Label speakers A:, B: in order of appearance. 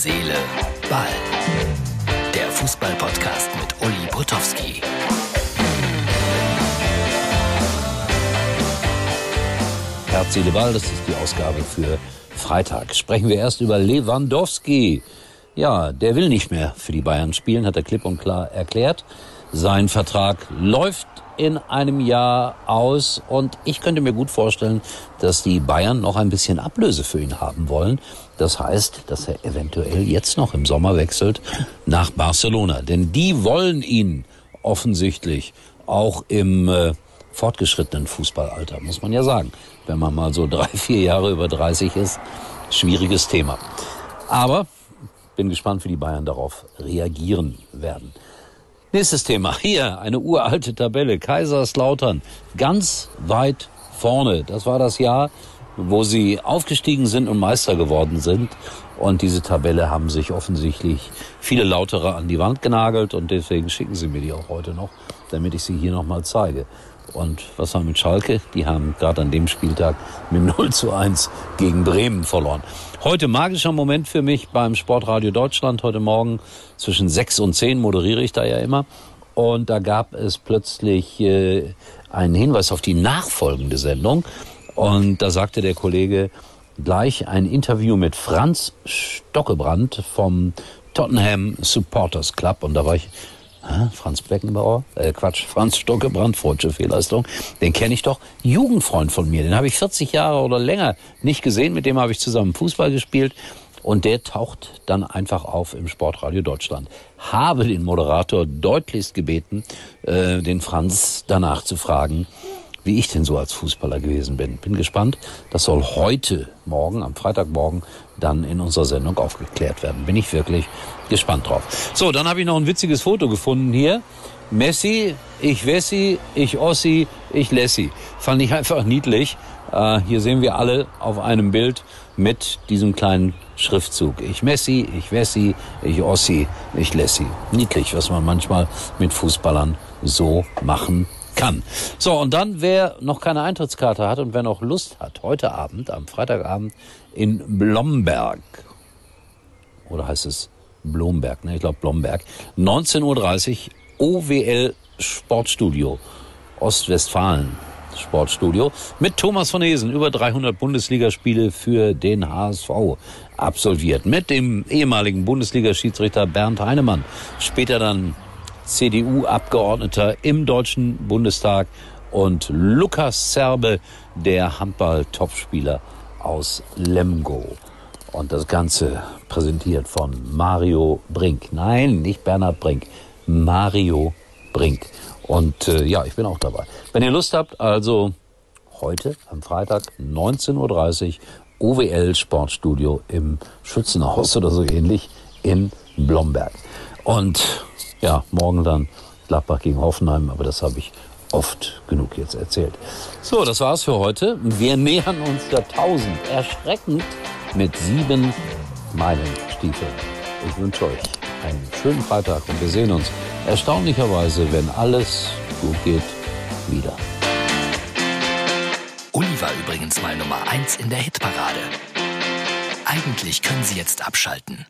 A: Seele, Ball. Der Fußball-Podcast mit Uli Potowski.
B: Herz, Seele, Ball, das ist die Ausgabe für Freitag. Sprechen wir erst über Lewandowski. Ja, der will nicht mehr für die Bayern spielen, hat er klipp und klar erklärt. Sein Vertrag läuft in einem Jahr aus und ich könnte mir gut vorstellen, dass die Bayern noch ein bisschen Ablöse für ihn haben wollen. Das heißt, dass er eventuell jetzt noch im Sommer wechselt nach Barcelona, denn die wollen ihn offensichtlich auch im äh, fortgeschrittenen Fußballalter, muss man ja sagen. Wenn man mal so drei, vier Jahre über 30 ist, schwieriges Thema. Aber bin gespannt, wie die Bayern darauf reagieren werden. Nächstes Thema. Hier eine uralte Tabelle. Kaiserslautern ganz weit vorne. Das war das Jahr, wo sie aufgestiegen sind und Meister geworden sind. Und diese Tabelle haben sich offensichtlich viele Lautere an die Wand genagelt und deswegen schicken sie mir die auch heute noch, damit ich sie hier nochmal zeige. Und was war mit Schalke? Die haben gerade an dem Spieltag mit 0 zu 1 gegen Bremen verloren. Heute magischer Moment für mich beim Sportradio Deutschland. Heute Morgen zwischen 6 und 10 moderiere ich da ja immer. Und da gab es plötzlich äh, einen Hinweis auf die nachfolgende Sendung. Und da sagte der Kollege gleich ein Interview mit Franz Stockebrand vom Tottenham Supporters Club. Und da war ich Franz Beckenbauer, äh Quatsch, Franz Stockebrand, freudsche Fehlleistung, den kenne ich doch, Jugendfreund von mir, den habe ich 40 Jahre oder länger nicht gesehen, mit dem habe ich zusammen Fußball gespielt. Und der taucht dann einfach auf im Sportradio Deutschland. Habe den Moderator deutlichst gebeten, äh, den Franz danach zu fragen, wie ich denn so als Fußballer gewesen bin. Bin gespannt. Das soll heute Morgen, am Freitagmorgen, dann in unserer Sendung aufgeklärt werden. Bin ich wirklich gespannt drauf. So, dann habe ich noch ein witziges Foto gefunden hier. Messi, ich Wessi, ich Ossi, ich Lessi. Fand ich einfach niedlich. Äh, hier sehen wir alle auf einem Bild mit diesem kleinen Schriftzug. Ich Messi, ich Wessi, ich Ossi, ich Lessi. Niedlich, was man manchmal mit Fußballern so machen kann. So, und dann, wer noch keine Eintrittskarte hat und wer noch Lust hat, heute Abend, am Freitagabend in Blomberg, oder heißt es Blomberg, ne? ich glaube Blomberg, 19.30 Uhr OWL Sportstudio, Ostwestfalen Sportstudio, mit Thomas von Hesen, über 300 Bundesligaspiele für den HSV absolviert, mit dem ehemaligen Bundesliga-Schiedsrichter Bernd Heinemann, später dann CDU-Abgeordneter im Deutschen Bundestag und Lukas Serbe, der Handball-Topspieler aus Lemgo. Und das Ganze präsentiert von Mario Brink. Nein, nicht Bernhard Brink, Mario Brink. Und äh, ja, ich bin auch dabei. Wenn ihr Lust habt, also heute am Freitag 19.30 Uhr OWL Sportstudio im Schützenhaus oder so ähnlich in Blomberg. Und ja, morgen dann Gladbach gegen Hoffenheim, aber das habe ich oft genug jetzt erzählt. So, das war's für heute. Wir nähern uns der 1000 erschreckend mit sieben Meilenstiefeln. Ich wünsche euch einen schönen Freitag und wir sehen uns erstaunlicherweise, wenn alles gut geht, wieder.
A: Uli war übrigens mal Nummer 1 in der Hitparade. Eigentlich können Sie jetzt abschalten.